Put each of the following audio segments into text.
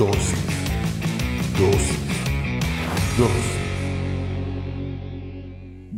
Dosis. Dosis. Dosis.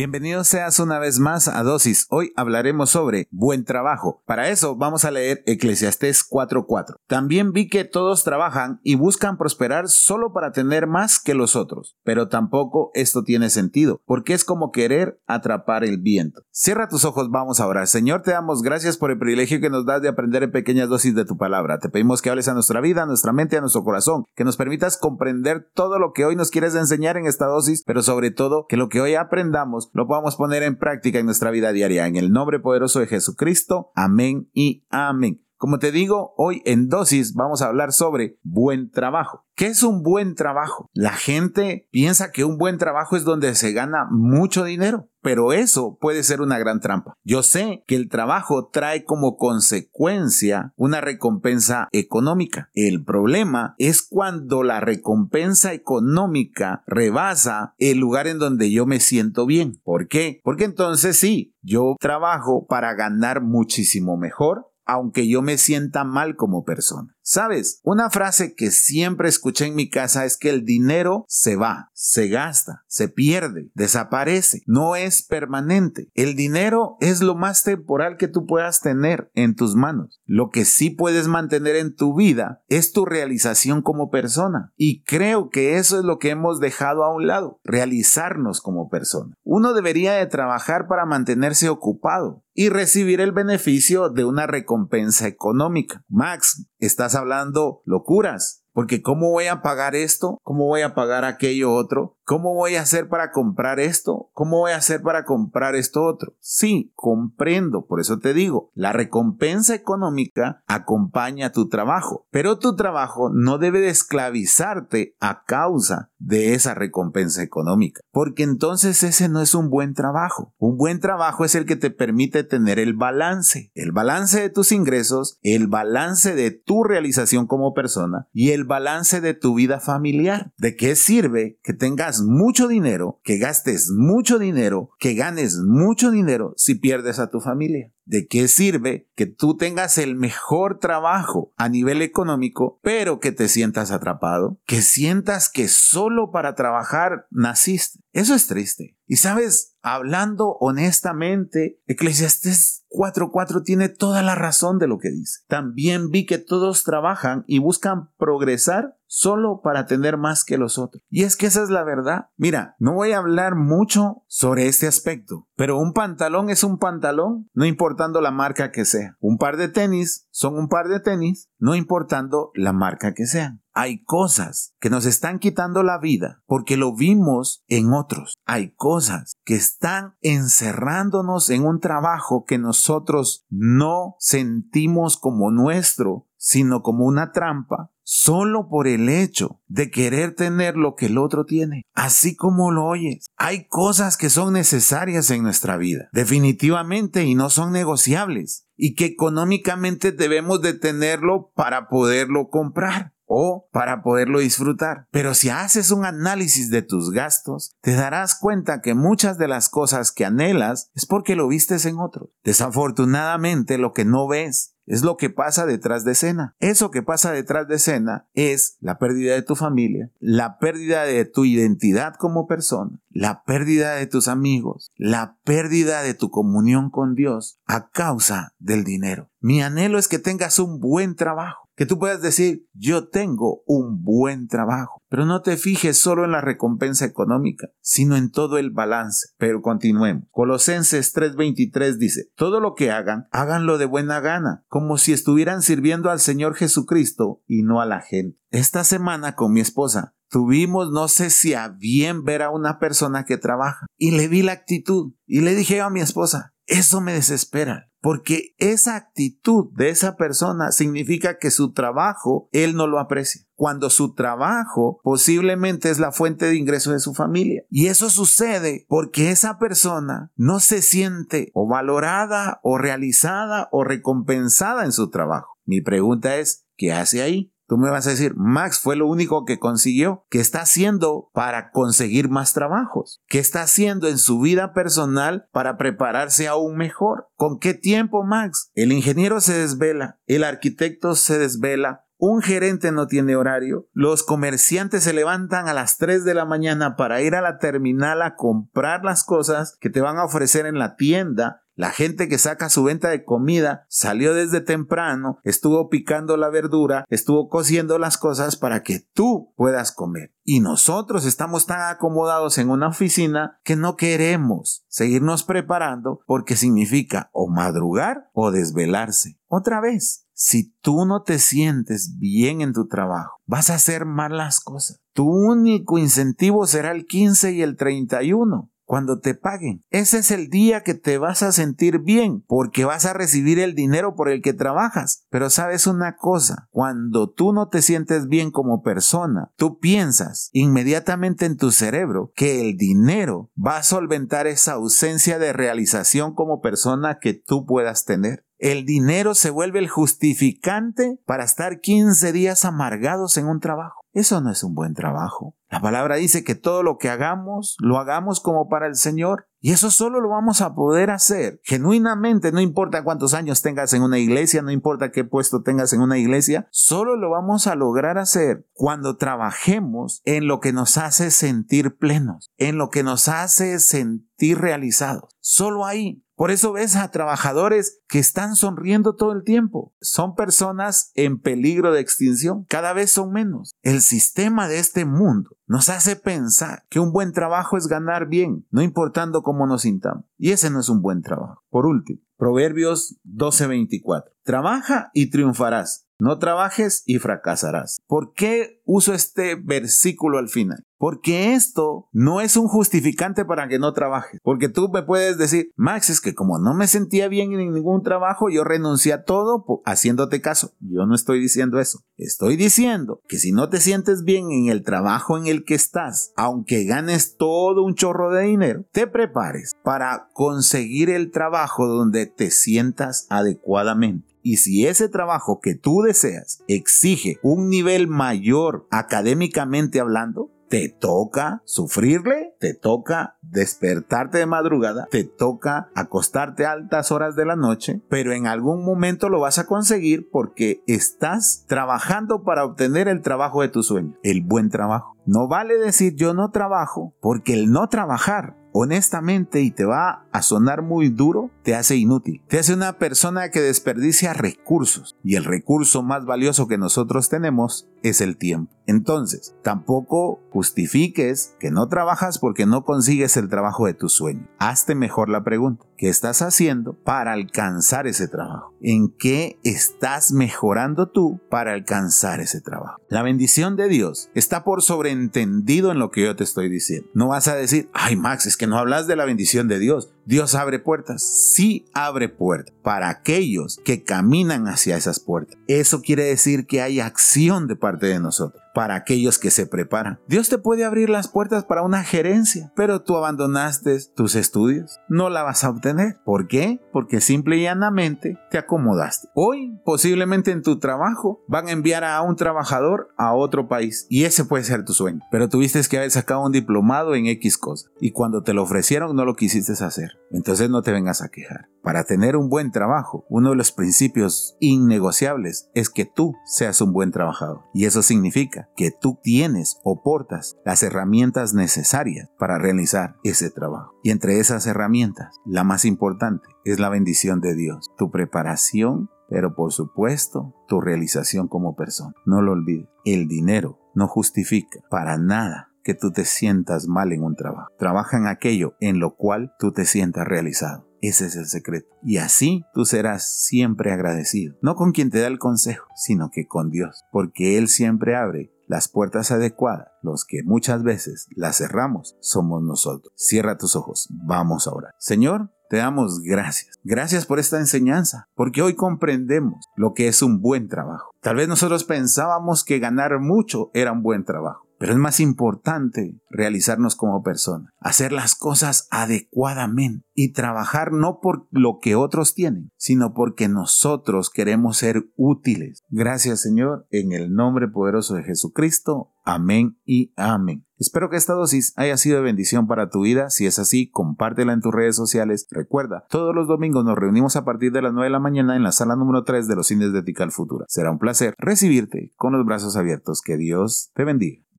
Bienvenido seas una vez más a Dosis. Hoy hablaremos sobre buen trabajo. Para eso vamos a leer Eclesiastés 4:4. También vi que todos trabajan y buscan prosperar solo para tener más que los otros. Pero tampoco esto tiene sentido, porque es como querer atrapar el viento. Cierra tus ojos, vamos a orar. Señor, te damos gracias por el privilegio que nos das de aprender en pequeñas dosis de tu palabra. Te pedimos que hables a nuestra vida, a nuestra mente, a nuestro corazón, que nos permitas comprender todo lo que hoy nos quieres enseñar en esta dosis, pero sobre todo que lo que hoy aprendamos lo podamos poner en práctica en nuestra vida diaria. En el nombre poderoso de Jesucristo. Amén y amén. Como te digo, hoy en dosis vamos a hablar sobre buen trabajo. ¿Qué es un buen trabajo? La gente piensa que un buen trabajo es donde se gana mucho dinero, pero eso puede ser una gran trampa. Yo sé que el trabajo trae como consecuencia una recompensa económica. El problema es cuando la recompensa económica rebasa el lugar en donde yo me siento bien. ¿Por qué? Porque entonces sí, yo trabajo para ganar muchísimo mejor, aunque yo me sienta mal como persona. Sabes, una frase que siempre escuché en mi casa es que el dinero se va, se gasta, se pierde, desaparece, no es permanente. El dinero es lo más temporal que tú puedas tener en tus manos. Lo que sí puedes mantener en tu vida es tu realización como persona. Y creo que eso es lo que hemos dejado a un lado, realizarnos como persona. Uno debería de trabajar para mantenerse ocupado y recibir el beneficio de una recompensa económica. Max, estás hablando locuras, porque ¿cómo voy a pagar esto? ¿Cómo voy a pagar aquello otro? ¿Cómo voy a hacer para comprar esto? ¿Cómo voy a hacer para comprar esto otro? Sí, comprendo, por eso te digo, la recompensa económica acompaña tu trabajo, pero tu trabajo no debe de esclavizarte a causa de esa recompensa económica, porque entonces ese no es un buen trabajo. Un buen trabajo es el que te permite tener el balance, el balance de tus ingresos, el balance de tu realización como persona y el balance de tu vida familiar. ¿De qué sirve que tengas mucho dinero, que gastes mucho dinero, que ganes mucho dinero si pierdes a tu familia. ¿De qué sirve que tú tengas el mejor trabajo a nivel económico, pero que te sientas atrapado? Que sientas que solo para trabajar naciste. Eso es triste. Y sabes, hablando honestamente, Eclesiastes 4.4 tiene toda la razón de lo que dice. También vi que todos trabajan y buscan progresar solo para tener más que los otros. Y es que esa es la verdad. Mira, no voy a hablar mucho sobre este aspecto, pero un pantalón es un pantalón, no importando la marca que sea. Un par de tenis son un par de tenis, no importando la marca que sean. Hay cosas que nos están quitando la vida porque lo vimos en otros. Hay cosas que están encerrándonos en un trabajo que nosotros no sentimos como nuestro, sino como una trampa solo por el hecho de querer tener lo que el otro tiene. Así como lo oyes, hay cosas que son necesarias en nuestra vida, definitivamente, y no son negociables, y que económicamente debemos de tenerlo para poderlo comprar o para poderlo disfrutar. Pero si haces un análisis de tus gastos, te darás cuenta que muchas de las cosas que anhelas es porque lo vistes en otro. Desafortunadamente lo que no ves es lo que pasa detrás de escena. Eso que pasa detrás de escena es la pérdida de tu familia, la pérdida de tu identidad como persona, la pérdida de tus amigos, la pérdida de tu comunión con Dios a causa del dinero. Mi anhelo es que tengas un buen trabajo que tú puedas decir, yo tengo un buen trabajo, pero no te fijes solo en la recompensa económica, sino en todo el balance. Pero continuemos. Colosenses 3:23 dice, todo lo que hagan, háganlo de buena gana, como si estuvieran sirviendo al Señor Jesucristo y no a la gente. Esta semana con mi esposa tuvimos, no sé si a bien ver a una persona que trabaja y le vi la actitud y le dije a mi esposa, eso me desespera porque esa actitud de esa persona significa que su trabajo él no lo aprecia. Cuando su trabajo posiblemente es la fuente de ingreso de su familia. Y eso sucede porque esa persona no se siente o valorada o realizada o recompensada en su trabajo. Mi pregunta es, ¿qué hace ahí? Tú me vas a decir, Max fue lo único que consiguió. ¿Qué está haciendo para conseguir más trabajos? ¿Qué está haciendo en su vida personal para prepararse aún mejor? ¿Con qué tiempo, Max? El ingeniero se desvela, el arquitecto se desvela, Un gerente no tiene horario. Los comerciantes se levantan a las 3 de la mañana para ir a la terminal a comprar las cosas que te van a ofrecer en la tienda la gente que saca su venta de comida salió desde temprano, estuvo picando la verdura, estuvo cociendo las cosas para que tú puedas comer. Y nosotros estamos tan acomodados en una oficina que no queremos seguirnos preparando porque significa o madrugar o desvelarse. Otra vez, si tú no te sientes bien en tu trabajo, vas a hacer mal las cosas. Tu único incentivo será el 15 y el 31 cuando te paguen. Ese es el día que te vas a sentir bien porque vas a recibir el dinero por el que trabajas. Pero sabes una cosa, cuando tú no te sientes bien como persona, tú piensas inmediatamente en tu cerebro que el dinero va a solventar esa ausencia de realización como persona que tú puedas tener. El dinero se vuelve el justificante para estar 15 días amargados en un trabajo. Eso no es un buen trabajo. La palabra dice que todo lo que hagamos, lo hagamos como para el Señor. Y eso solo lo vamos a poder hacer genuinamente, no importa cuántos años tengas en una iglesia, no importa qué puesto tengas en una iglesia, solo lo vamos a lograr hacer cuando trabajemos en lo que nos hace sentir plenos, en lo que nos hace sentir realizados. Solo ahí por eso ves a trabajadores que están sonriendo todo el tiempo. Son personas en peligro de extinción. Cada vez son menos. El sistema de este mundo nos hace pensar que un buen trabajo es ganar bien, no importando cómo nos sintamos. Y ese no es un buen trabajo. Por último, Proverbios 12:24. Trabaja y triunfarás. No trabajes y fracasarás. ¿Por qué uso este versículo al final? Porque esto no es un justificante para que no trabajes. Porque tú me puedes decir, Max, es que como no me sentía bien en ningún trabajo, yo renuncié a todo haciéndote caso. Yo no estoy diciendo eso. Estoy diciendo que si no te sientes bien en el trabajo en el que estás, aunque ganes todo un chorro de dinero, te prepares para conseguir el trabajo donde te sientas adecuadamente. Y si ese trabajo que tú deseas exige un nivel mayor académicamente hablando, te toca sufrirle, te toca despertarte de madrugada, te toca acostarte a altas horas de la noche, pero en algún momento lo vas a conseguir porque estás trabajando para obtener el trabajo de tu sueño, el buen trabajo. No vale decir yo no trabajo porque el no trabajar honestamente y te va a sonar muy duro, te hace inútil. Te hace una persona que desperdicia recursos y el recurso más valioso que nosotros tenemos es el tiempo. Entonces, tampoco justifiques que no trabajas porque no consigues el trabajo de tu sueño. Hazte mejor la pregunta. ¿Qué estás haciendo para alcanzar ese trabajo? ¿En qué estás mejorando tú para alcanzar ese trabajo? La bendición de Dios está por sobreentendido en lo que yo te estoy diciendo. No vas a decir, ay Max, es que no hablas de la bendición de Dios. Dios abre puertas. Sí abre puertas para aquellos que caminan hacia esas puertas. Eso quiere decir que hay acción de parte de nosotros para aquellos que se preparan. Dios te puede abrir las puertas para una gerencia, pero tú abandonaste tus estudios. No la vas a obtener. ¿Por qué? Porque simple y llanamente te acomodaste. Hoy, posiblemente en tu trabajo, van a enviar a un trabajador a otro país y ese puede ser tu sueño. Pero tuviste que haber sacado un diplomado en X cosa y cuando te lo ofrecieron no lo quisiste hacer. Entonces no te vengas a quejar. Para tener un buen trabajo, uno de los principios innegociables es que tú seas un buen trabajador. Y eso significa que tú tienes o portas las herramientas necesarias para realizar ese trabajo. Y entre esas herramientas, la más importante es la bendición de Dios, tu preparación, pero por supuesto tu realización como persona. No lo olvides, el dinero no justifica para nada que tú te sientas mal en un trabajo. Trabaja en aquello en lo cual tú te sientas realizado. Ese es el secreto. Y así tú serás siempre agradecido, no con quien te da el consejo, sino que con Dios, porque Él siempre abre las puertas adecuadas. Los que muchas veces las cerramos somos nosotros. Cierra tus ojos, vamos a orar. Señor, te damos gracias. Gracias por esta enseñanza, porque hoy comprendemos lo que es un buen trabajo. Tal vez nosotros pensábamos que ganar mucho era un buen trabajo pero es más importante realizarnos como persona, hacer las cosas adecuadamente y trabajar no por lo que otros tienen, sino porque nosotros queremos ser útiles. Gracias Señor, en el nombre poderoso de Jesucristo. Amén y amén. Espero que esta dosis haya sido de bendición para tu vida. Si es así, compártela en tus redes sociales. Recuerda, todos los domingos nos reunimos a partir de las 9 de la mañana en la sala número 3 de los cines de Tical Futura. Será un placer recibirte con los brazos abiertos. Que Dios te bendiga.